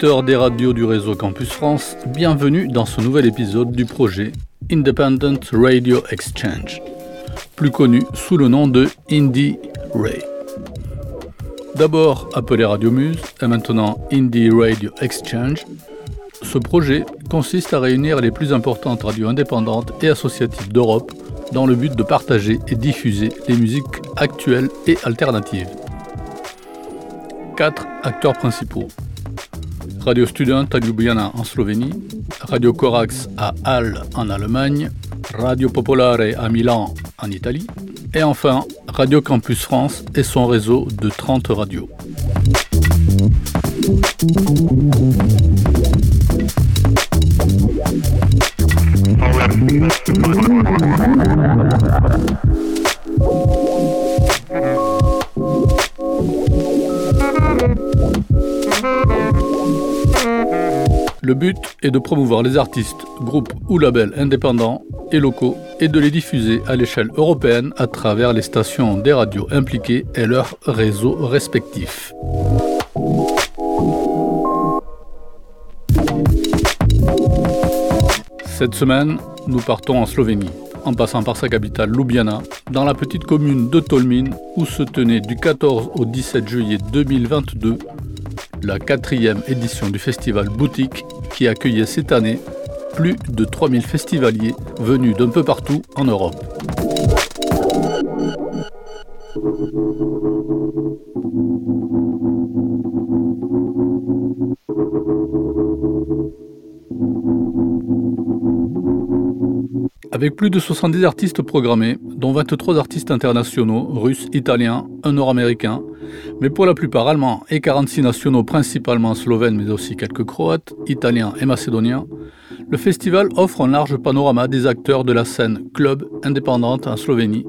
Auditeurs des radios du réseau Campus France, bienvenue dans ce nouvel épisode du projet Independent Radio Exchange, plus connu sous le nom de Indie Ray. D'abord appelé Radio Muse et maintenant Indie Radio Exchange, ce projet consiste à réunir les plus importantes radios indépendantes et associatives d'Europe dans le but de partager et diffuser les musiques actuelles et alternatives. Quatre acteurs principaux. Radio Student à Ljubljana en Slovénie, Radio Corax à Halle en Allemagne, Radio Popolare à Milan en Italie, et enfin Radio Campus France et son réseau de 30 radios. Le but est de promouvoir les artistes, groupes ou labels indépendants et locaux et de les diffuser à l'échelle européenne à travers les stations des radios impliquées et leurs réseaux respectifs. Cette semaine, nous partons en Slovénie, en passant par sa capitale Ljubljana, dans la petite commune de Tolmin, où se tenait du 14 au 17 juillet 2022 la quatrième édition du festival Boutique qui accueillait cette année plus de 3000 festivaliers venus d'un peu partout en Europe. Avec plus de 70 artistes programmés, dont 23 artistes internationaux, russes, italiens, un nord-américain, mais pour la plupart allemands, et 46 nationaux principalement slovènes, mais aussi quelques croates, italiens et macédoniens, le festival offre un large panorama des acteurs de la scène club indépendante en Slovénie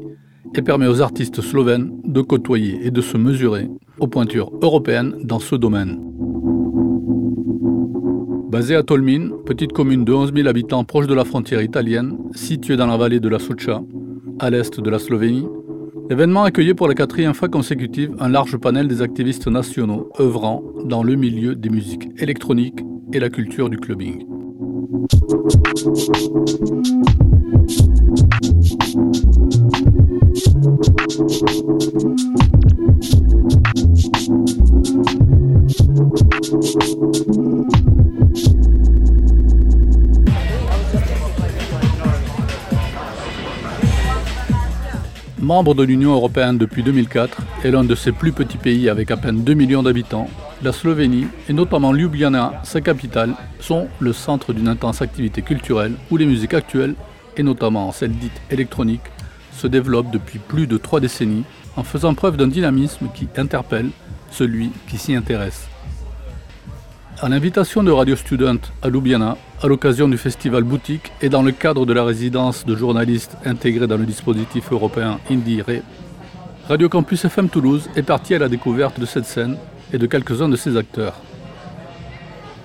et permet aux artistes slovènes de côtoyer et de se mesurer aux pointures européennes dans ce domaine. Basé à Tolmin, petite commune de 11 000 habitants proche de la frontière italienne, située dans la vallée de la Sucha, à l'est de la Slovénie, l'événement accueillait pour la quatrième fois consécutive un large panel des activistes nationaux œuvrant dans le milieu des musiques électroniques et la culture du clubbing. Membre de l'Union européenne depuis 2004 et l'un de ses plus petits pays avec à peine 2 millions d'habitants, la Slovénie, et notamment Ljubljana, sa capitale, sont le centre d'une intense activité culturelle où les musiques actuelles, et notamment celles dites électroniques, se développent depuis plus de trois décennies en faisant preuve d'un dynamisme qui interpelle celui qui s'y intéresse. À l'invitation de Radio Student à Ljubljana, à l'occasion du festival Boutique et dans le cadre de la résidence de journalistes intégrée dans le dispositif européen Indie Radio Campus FM Toulouse est parti à la découverte de cette scène et de quelques-uns de ses acteurs.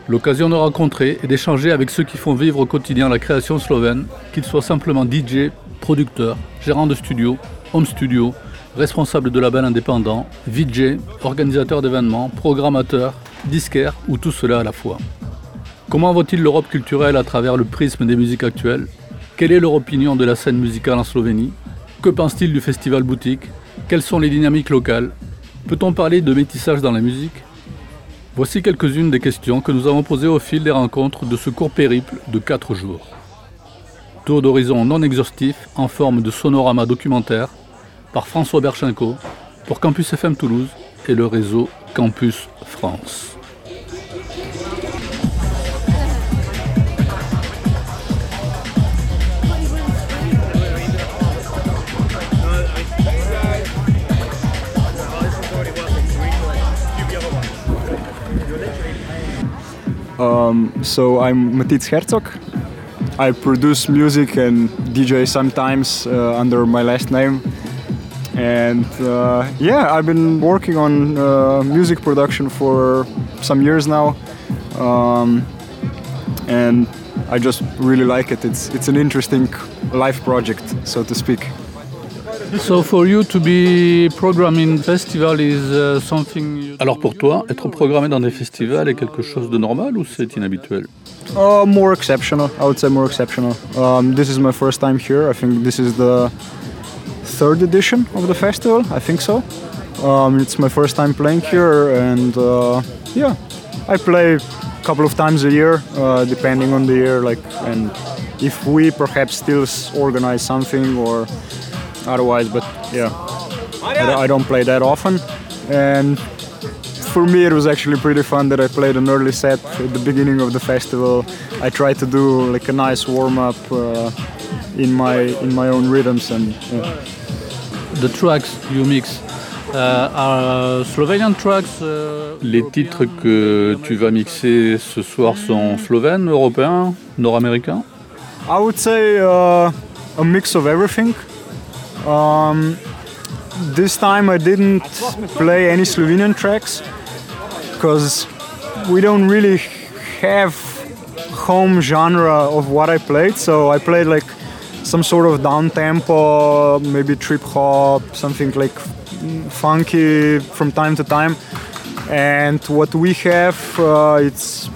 L'occasion de rencontrer et d'échanger avec ceux qui font vivre au quotidien la création slovène, qu'ils soient simplement DJ, producteurs, gérants de studio, home studio, responsables de labels indépendants, VJ, organisateurs d'événements, programmateurs, disquaires ou tout cela à la fois. Comment voit-il l'Europe culturelle à travers le prisme des musiques actuelles? Quelle est leur opinion de la scène musicale en Slovénie? Que pense-t-il du festival Boutique? Quelles sont les dynamiques locales? Peut-on parler de métissage dans la musique? Voici quelques-unes des questions que nous avons posées au fil des rencontres de ce court périple de 4 jours. Tour d'horizon non exhaustif en forme de sonorama documentaire par François Berchenko pour Campus FM Toulouse et le réseau Campus France. Um, so I'm Matiz Herzog. I produce music and DJ sometimes uh, under my last name. And uh, yeah, I've been working on uh, music production for some years now. Um, and I just really like it. It's, it's an interesting life project, so to speak. So for you to be programming festival is uh, something. Alors pour toi, être programmé dans des festivals est quelque chose de normal ou c'est inhabituel? Uh, more exceptional. I would say more exceptional. Um, this is my first time here. I think this is the third edition of the festival. I think so. Um, it's my first time playing here, and uh, yeah, I play a couple of times a year, uh, depending on the year. Like, and if we perhaps still organize something or otherwise, but yeah, I don't play that often. And for me, it was actually pretty fun that I played an early set at the beginning of the festival. I tried to do like a nice warm up uh, in my in my own rhythms and. Yeah. The tracks you mix uh, are Slovenian tracks. Uh... Les titres que tu vas mixer ce soir sont slovènes, européens, nord-américains. I would say uh, a mix of everything. Um, this time I didn't play any Slovenian tracks because we don't really have home genre of what I played. So I played like some sort of down tempo, maybe trip hop, something like funky from time to time. And what we have, uh, it's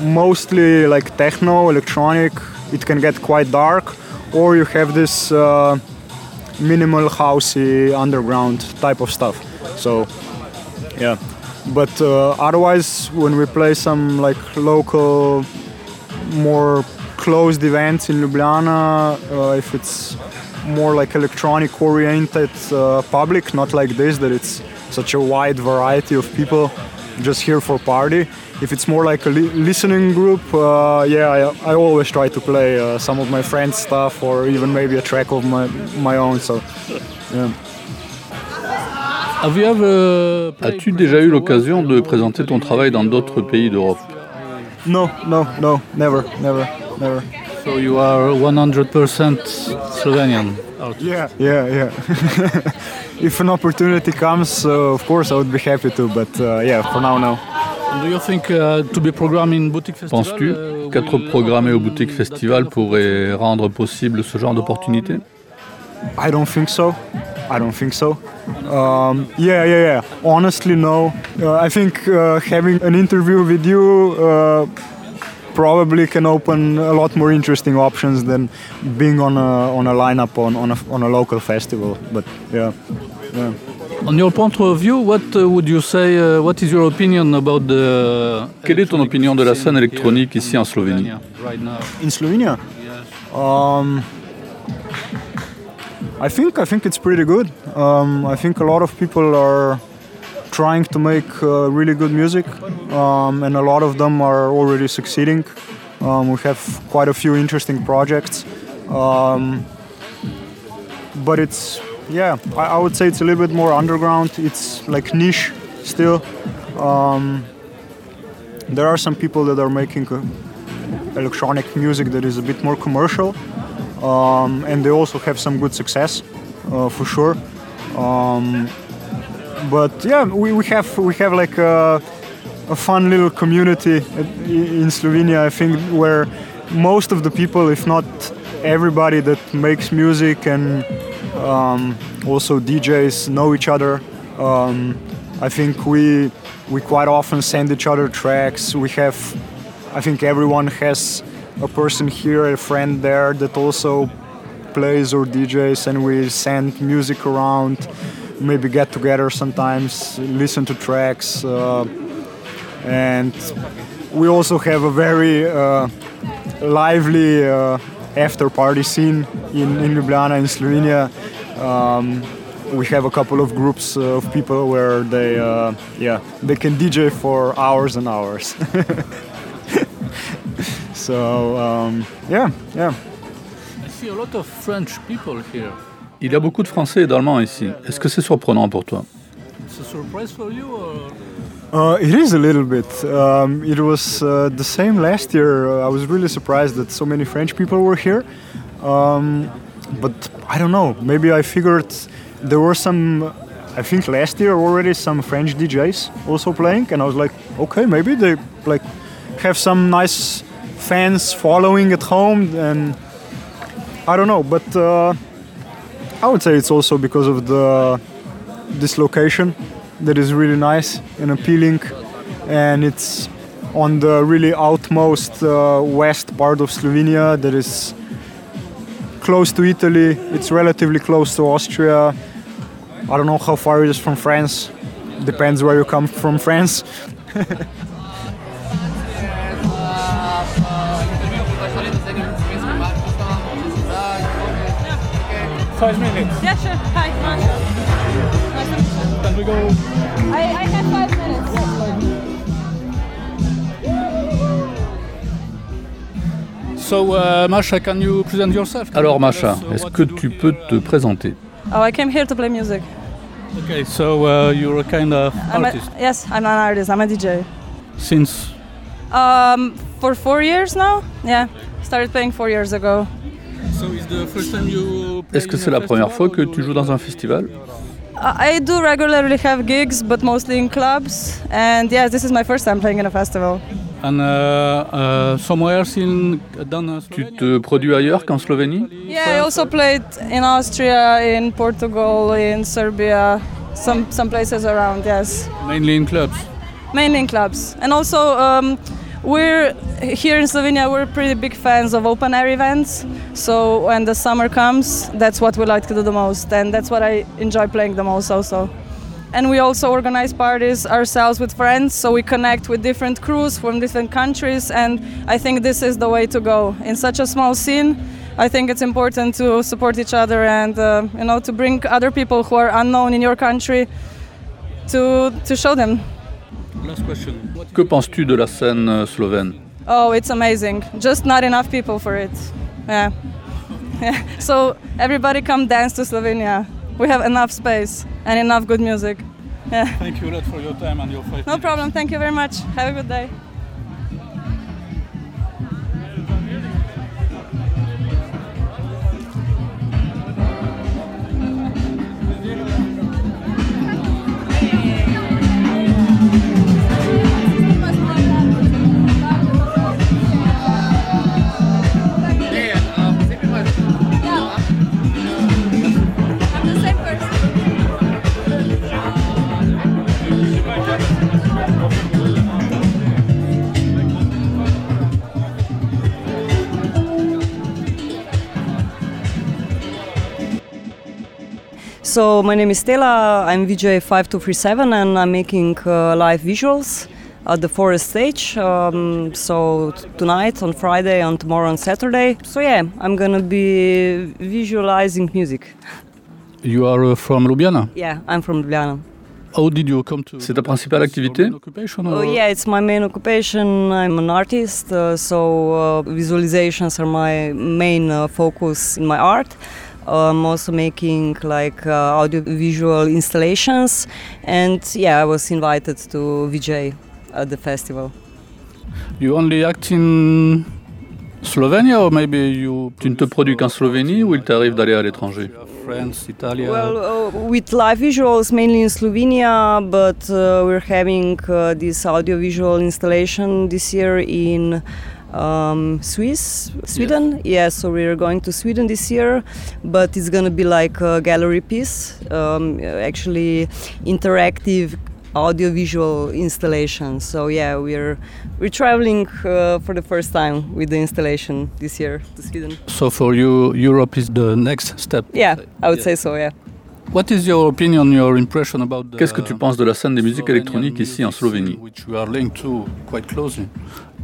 mostly like techno, electronic. It can get quite dark, or you have this. Uh, minimal housey underground type of stuff so yeah but uh, otherwise when we play some like local more closed events in ljubljana uh, if it's more like electronic oriented uh, public not like this that it's such a wide variety of people just here for party if it's more like a li listening group, uh, yeah, I, I, always try to play uh, some of my friends' stuff or even maybe a track of my, my own. So, yeah. As-tu déjà eu l'occasion de présenter ton travail dans d'autres pays d'Europe No, no, no, never, never, never. So you are 100% Slovenian. Yeah, yeah, yeah. if an opportunity comes, uh, of course I would be happy to, but uh, yeah, for now, no. Do you think to be programmed in Butik? Penses-tu qu'être programmé au Butik Festival pourrait rendre possible ce genre d'opportunité I don't think so. I don't think so. Um, yeah, yeah, yeah. Honestly, no. Uh, I think uh, having an interview with you uh, probably can open a lot more interesting options than being on a on a lineup on on a, on a local festival. But yeah, yeah. On your point of view, what uh, would you say? Uh, what is your opinion about the? Quelle est ton opinion de la scène électronique ici en Slovénie? In Slovenia, um, I think I think it's pretty good. Um, I think a lot of people are trying to make uh, really good music, um, and a lot of them are already succeeding. Um, we have quite a few interesting projects, um, but it's yeah, I, I, would say it's a little bit more underground. It's like niche still. Um, there are some people that are making uh, electronic music that is a bit more commercial, um, and they also have some good success uh, for sure. Um, but yeah, we, we have we have like a, a fun little community in Slovenia. I think where most of the people, if not everybody that makes music and um, also DJs know each other. Um, I think we we quite often send each other tracks. We have, I think everyone has a person here, a friend there that also plays or DJs, and we send music around. Maybe get together sometimes, listen to tracks, uh, and we also have a very uh, lively. Uh, after party scene in, in Ljubljana in Slovenia. Um, we have a couple of groups uh, of people where they uh, yeah they can DJ for hours and hours. so um, yeah yeah. I see a lot of French people here. Il y a beaucoup de Français et d'Allemands ici. Est-ce que c'est surprenant pour toi? It's a surprise for you. Uh, it is a little bit. Um, it was uh, the same last year. Uh, I was really surprised that so many French people were here. Um, but I don't know. Maybe I figured there were some. I think last year already some French DJs also playing, and I was like, okay, maybe they like have some nice fans following at home, and I don't know. But uh, I would say it's also because of the this location that is really nice and appealing, and it's on the really outmost uh, west part of Slovenia that is close to Italy. It's relatively close to Austria. I don't know how far it is from France. Depends where you come from, France. Five minutes. Yeah, sure. Hi, Masha. Can we go? I, I have five minutes. So, uh, Masha, can you present yourself? Alors, Masha, est-ce que tu peux te présenter? Oh, I came here to play music. Okay, so uh, you're a kind of I'm a, artist yes, I'm an artist. I'm a DJ. since. Um, for four years now. Yeah, started playing four years ago. Est-ce que c'est la première fois que tu joues dans un festival? I do regularly have gigs, but mostly in clubs. And yeah, this is my first time playing in a festival. And uh, uh, somewhere else in dans Tu te produis ailleurs qu'en Slovénie? Yeah, I also played in Austria, in Portugal, in Serbia, some some places around. Yes. Mainly in clubs? mainly in clubs. And also, um, we're here in Slovenia. We're pretty big fans of open air events. So when the summer comes, that's what we like to do the most, and that's what I enjoy playing the most also. And we also organize parties ourselves with friends, so we connect with different crews from different countries. And I think this is the way to go in such a small scene. I think it's important to support each other and uh, you know to bring other people who are unknown in your country to to show them Last question. Que penses-tu de la scène euh, slovène? Oh, it's amazing. Just not enough people for it. Yeah. yeah. So everybody come dance to Slovenia. We have enough space and enough good music. Yeah. Thank you a lot for your time and your five No problem. Thank you very much. Have a good day. So my name is Stella. I'm VJ 5237 and I'm making uh, live visuals at the Forest stage. Um, so t- tonight, on Friday, and tomorrow on Saturday. So yeah, I'm gonna be visualizing music. You are uh, from Ljubljana. Yeah, I'm from Ljubljana. How did you come to? C'est ta principale activité? Occupation Oh or- yeah, it's my main occupation. I'm an artist, uh, so uh, visualizations are my main uh, focus in my art. I'm also making like uh, audiovisual installations, and yeah, I was invited to VJ at the festival. You only act in Slovenia or maybe you tu ne te produis qu'en Slovénie ou il t'arrive d'aller à l'étranger? France, Italy. Well, uh, with live visuals mainly in Slovenia, but uh, we're having uh, this audiovisual installation this year in um, Swiss, Sweden. Yeah, so we're going to Sweden this year, but it's gonna be like a gallery piece, um, actually interactive audiovisual installation. So yeah, we're we're traveling uh, for the first time with the installation this year to Sweden. So for you, Europe is the next step. Yeah, I would say so. Yeah. What is your opinion, your impression about Qu'est-ce que tu penses de la scène des musiques électroniques ici en Slovénie? Which we are linked to quite closely.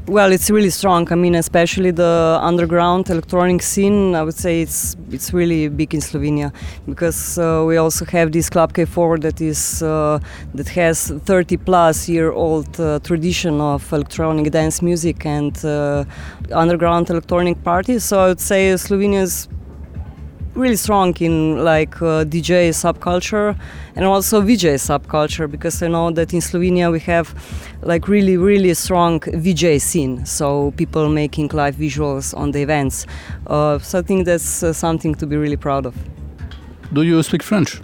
Well, it's really strong. I mean, especially the underground electronic scene. I would say it's it's really big in Slovenia because uh, we also have this Club K4 that is uh, that has 30 plus year old uh, tradition of electronic dance music and uh, underground electronic parties. So I would say Slovenia is really strong in like uh, DJ subculture and also VJ subculture because I know that in Slovenia we have like really really strong VJ scene. So people making live visuals on the events. Uh, so I think that's uh, something to be really proud of. Do you speak French?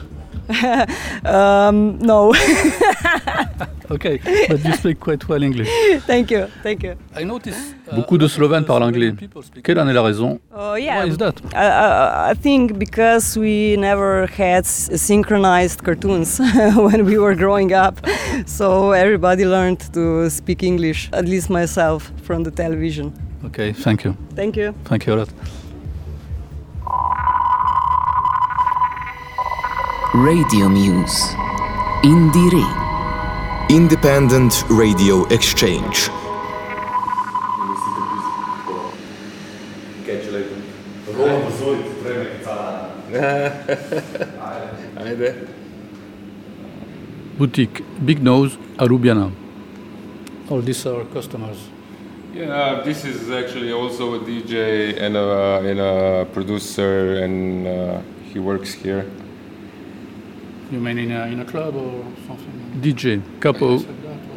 um, no. okay, but you speak quite well English. thank you, thank you. I notice, Beaucoup de Slovènes parlent anglais. Quelle en est la raison? Uh, yeah, Why is that? I, I think because we never had synchronized cartoons when we were growing up, so everybody learned to speak English, at least myself, from the television. Okay, thank you. Thank you. Thank you a lot. Radio Muse. Indire. Independent Radio Exchange. Ajde. Boutique Big Nose à Ljubljana. All these are customers. Yeah, this is actually also a DJ and a, and a producer, and uh, he works here. You mean in a, in a club or something? DJ, KPOW,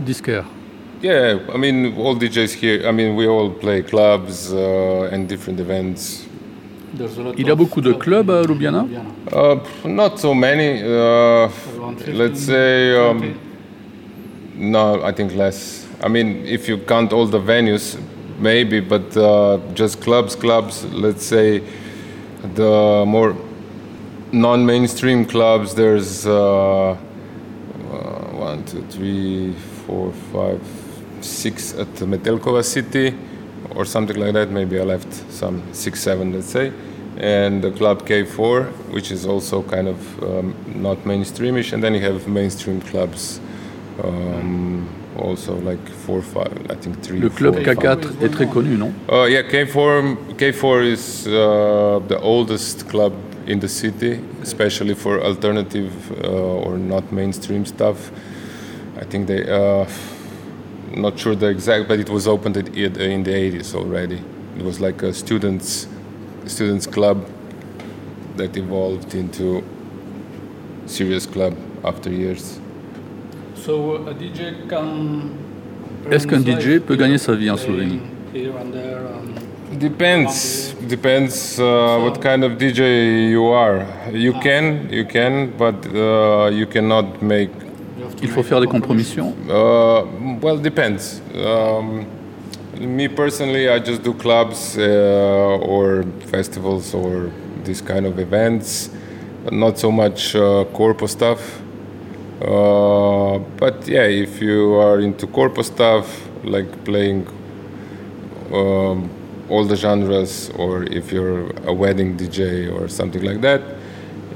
disquaire. Yeah, I mean, all DJs here, I mean, we all play clubs uh, and different events. Il y a beaucoup de clubs à Ljubljana? Uh, not so many. Uh, let's say, um, no, I think less. I mean, if you count all the venues, maybe, but uh, just clubs, clubs, let's say the more non mainstream clubs, there's uh, one, two, three, four, five, six at Metelkova city or something like that. Maybe I left some six, seven, let's say. And the club K4, which is also kind of um, not mainstreamish. And then you have mainstream clubs, um, also like four, five, I think three. Le club four. K4 est très connu, non? Uh, yeah, K4, K4 is uh, the oldest club in the city, especially for alternative uh, or not mainstream stuff. I think they, uh, not sure the exact, but it was opened at, in the 80s already. It was like a students, students club that evolved into serious club after years. So a DJ can. Est-ce qu'un DJ peut gagner sa vie en Slovénie? Depends. Depends uh, what kind of DJ you are. You can, you can, but uh, you cannot make. Il faut faire des compromissions. Uh, well, depends. Um, me personally, I just do clubs uh, or festivals or this kind of events. Not so much uh, corpo stuff. Uh, but yeah, if you are into corpo stuff, like playing um, all the genres, or if you're a wedding DJ or something like that,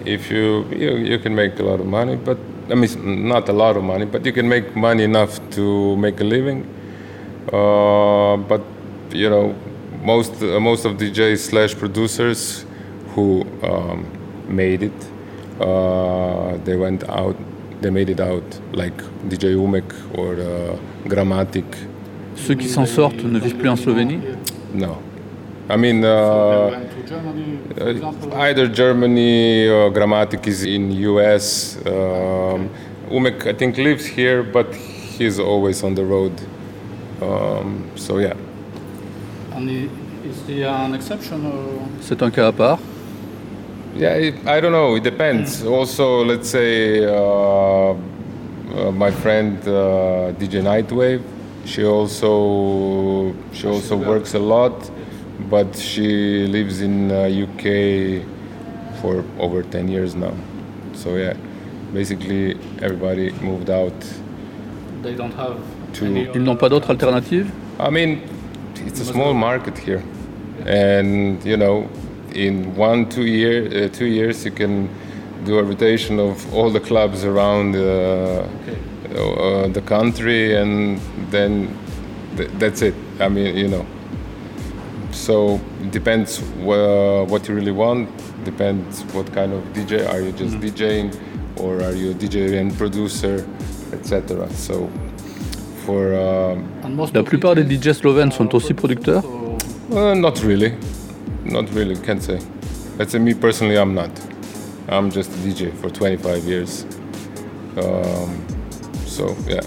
if you, you you can make a lot of money. But I mean, not a lot of money, but you can make money enough to make a living. Uh, but you know, most uh, most of DJs slash producers who um, made it, uh, they went out. They made it out, like DJ Umek or uh, Gramatik. Ceux qui s'en sortent ne vivent plus en Slovénie? No. I mean, uh, uh, either Germany or Gramatik is in US. Um, Umek, I think, lives here, but he's always on the road. Um, so yeah. And is there an exception or... C'est un cas à part. Yeah, it, I don't know. It depends. Also, let's say uh, uh, my friend uh, DJ Nightwave. She also she also works a lot, but she lives in uh, UK for over ten years now. So yeah, basically everybody moved out. They don't have To- Ils n'ont pas d'autre alternative? I mean, it's a small market here, and you know, in one two year uh, two years you can do a rotation of all the clubs around uh, uh, the country, and then th- that's it. I mean, you know. So it depends wha- what you really want. Depends what kind of DJ are you just DJing, or are you a DJ and producer, etc. So for um, La plupart des DJ slovènes sont aussi producteurs. Uh, not really. Not really, can't say. let's say me personally, I'm not. I'm just a DJ for 25 years. Um, so yeah.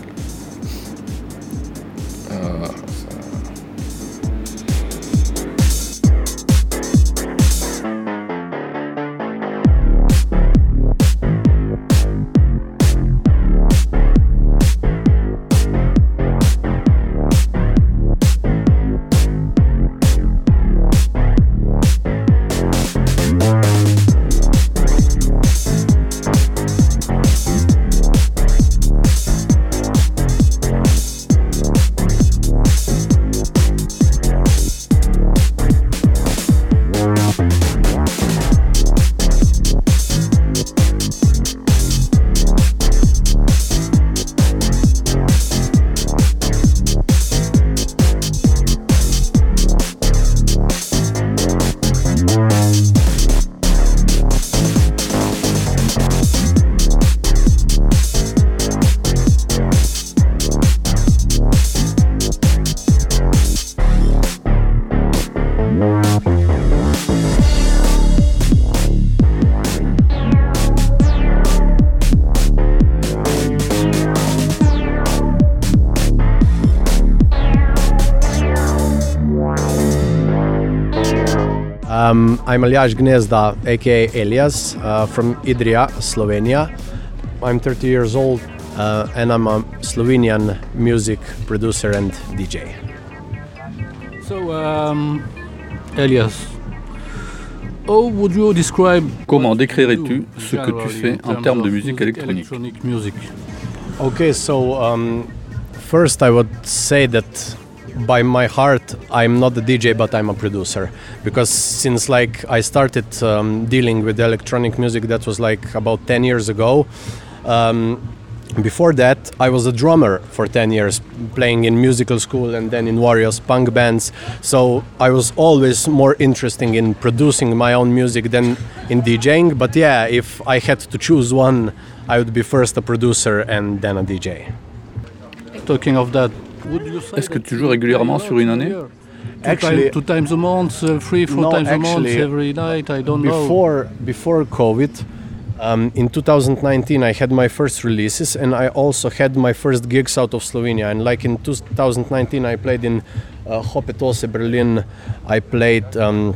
Um, I'm Aljaž Gnezda, aka Eliaz, uh, from Idrija, Slovenia. I'm 30 years old uh, and I'm a Slovenian music producer and DJ. So, um, Eliaz, how would you describe Comment décrirais-tu ce que tu fais en termes de musique électronique electronic music? Okay, so um, first I would say that by my heart I'm not a DJ but I'm a producer because since like I started um, dealing with electronic music that was like about 10 years ago. Um, before that, I was a drummer for 10 years, playing in musical school and then in various punk bands. So I was always more interested in producing my own music than in DJing. But yeah, if I had to choose one, I would be first a producer and then a DJ. Talking of that, Est-ce que that tu joues régulièrement sur une année? Two, Actually- time- two times a month, uh, three, four No, times a month, actually, every night. I don't know. before before COVID, um, in 2019, I had my first releases, and I also had my first gigs out of Slovenia. And like in 2019, I played in uh, Hopetose Berlin. I played. Um,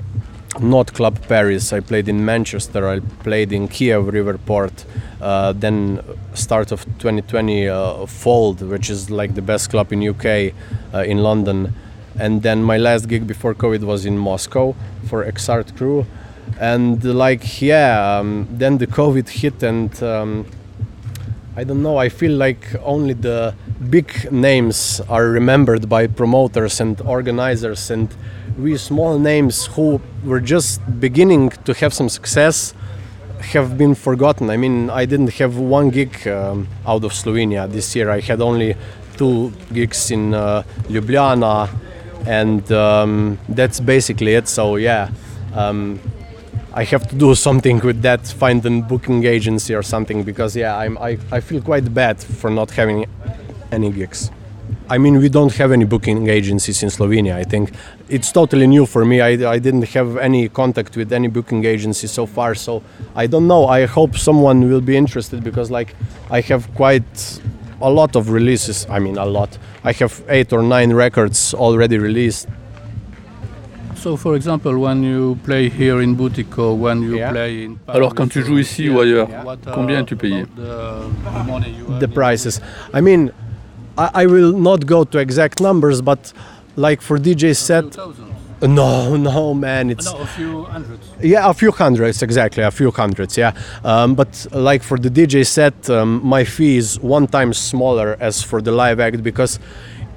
Not Club Paris. I played in Manchester. I played in Kiev Riverport. Uh, then start of 2020, uh, Fold, which is like the best club in UK, uh, in London. And then my last gig before COVID was in Moscow for Exart Crew. And like yeah, um, then the COVID hit and. Um, I don't know. I feel like only the big names are remembered by promoters and organizers, and we small names who were just beginning to have some success have been forgotten. I mean, I didn't have one gig um, out of Slovenia this year. I had only two gigs in uh, Ljubljana, and um, that's basically it. So yeah. Um, I have to do something with that, find a booking agency or something because yeah, I'm, I, I feel quite bad for not having any gigs. I mean, we don't have any booking agencies in Slovenia. I think it's totally new for me. I, I didn't have any contact with any booking agency so far, so I don't know. I hope someone will be interested because, like, I have quite a lot of releases. I mean, a lot. I have eight or nine records already released. So, for example, when you play here in Butik or when you Yeah. play in Alors, quand tu joues ici ou ailleurs, what, uh, combien es-tu payé about the, the money you the prices. I mean, I, I will not go to exact numbers, but like for DJ set, no, no, man, it's No, a few hundreds. yeah, a few hundreds exactly, a few hundreds, yeah. Um, but like for the DJ set, um, my fee is one time smaller as for the live act because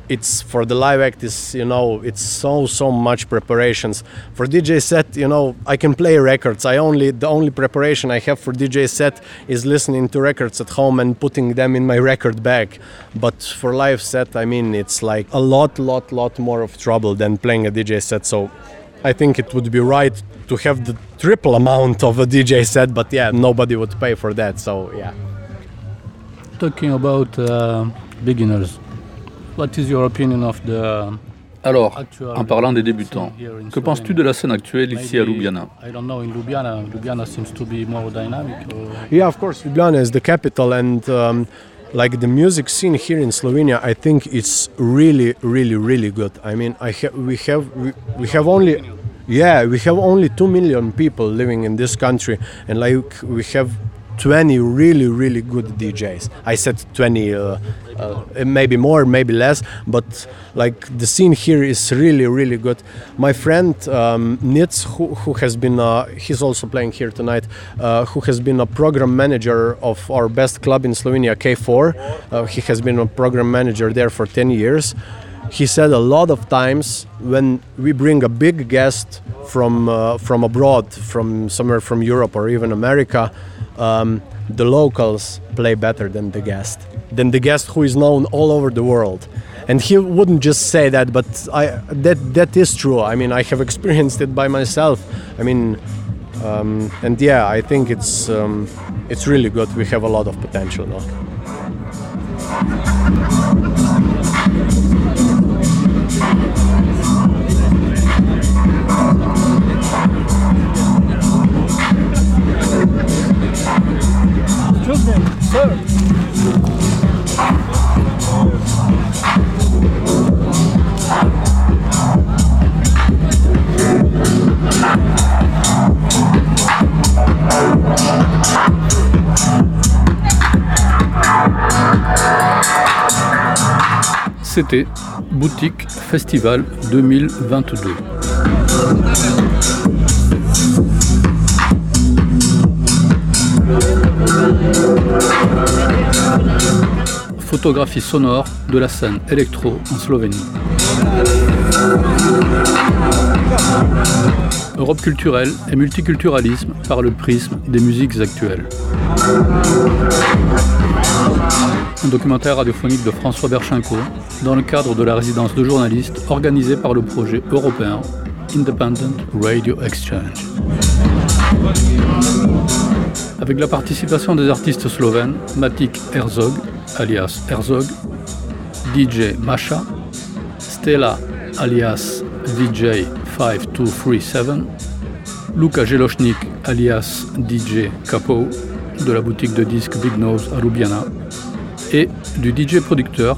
it's for the live act is you know it's so so much preparations. For dj set you know i can play records. I only the only preparation i have for dj set is listening to records at home and putting them in my record bag. But for live set i mean it's like a lot lot lot more of trouble than playing a dj set. So i think it would be right to have the triple amount of a dj set but yeah nobody would pay for that so yeah. Talking about uh, beginners, what is your opinion of the Alors, en parlant des débutants, que penses-tu de la scène actuelle ici à Ljubljana Yeah, of course, Ljubljana is the capital and um, like the music scene here in Slovenia, I think it's really, really, really good. I mean, I ha- we have we, we have only yeah we have only two million people living in this country, and like we have 20 really really good DJs. I said 20, uh, uh, maybe more, maybe less, but like the scene here is really really good. My friend um, Nitz, who, who has been uh, he's also playing here tonight, uh, who has been a program manager of our best club in Slovenia, K4. Uh, he has been a program manager there for 10 years. He said a lot of times when we bring a big guest from uh, from abroad, from somewhere from Europe or even America, um, the locals play better than the guest, than the guest who is known all over the world. And he wouldn't just say that, but I, that that is true. I mean, I have experienced it by myself. I mean, um, and yeah, I think it's um, it's really good. We have a lot of potential now. C'était Boutique Festival 2022. Photographie sonore de la scène électro en Slovénie. Europe culturelle et multiculturalisme par le prisme des musiques actuelles. Un documentaire radiophonique de François Berchenko dans le cadre de la résidence de journalistes organisée par le projet européen Independent Radio Exchange. Avec la participation des artistes slovènes Matik Herzog, alias Herzog, DJ Masha, Stella, alias DJ 5237, Luka Jelochnik, alias DJ Capo, de la boutique de disques Big Nose à Ljubljana, et du DJ producteur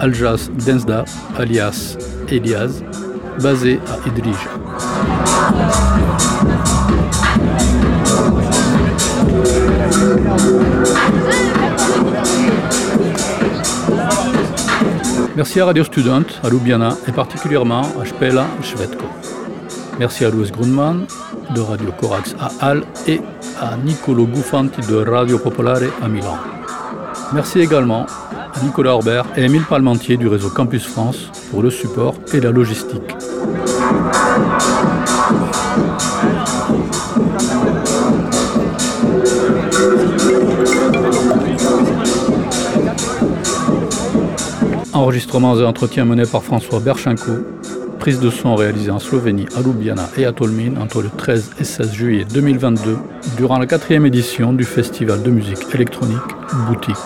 Aljas Densda, alias Elias, basé à Idrija. Merci à Radio Student, à Ljubljana et particulièrement à Spela Švedko. Merci à Louis Grundman de Radio Corax à Halle et à Nicolo Gufanti de Radio Popolare à Milan. Merci également Nicolas Orbert et Émile Palmentier du réseau Campus France pour le support et la logistique. Enregistrements et entretiens menés par François Berchenko. Prise de son réalisée en Slovénie, à Ljubljana et à Tolmin entre le 13 et 16 juillet 2022 durant la quatrième édition du festival de musique électronique Boutique.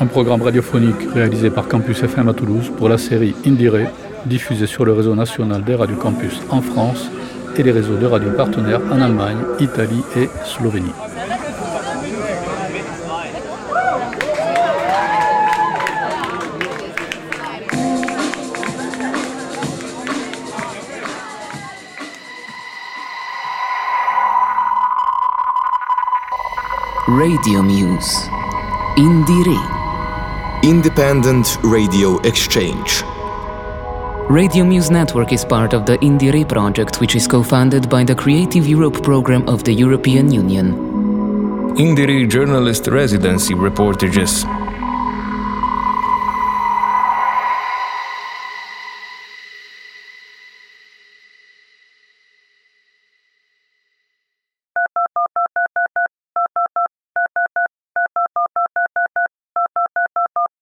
Un programme radiophonique réalisé par Campus FM à Toulouse pour la série Indire, diffusée sur le réseau national des radios campus en France et les réseaux de radios partenaires en Allemagne, Italie et Slovénie. Radio Muse. Indire. Independent Radio Exchange. Radio Muse Network is part of the Indire project, which is co funded by the Creative Europe program of the European Union. Indire journalist residency reportages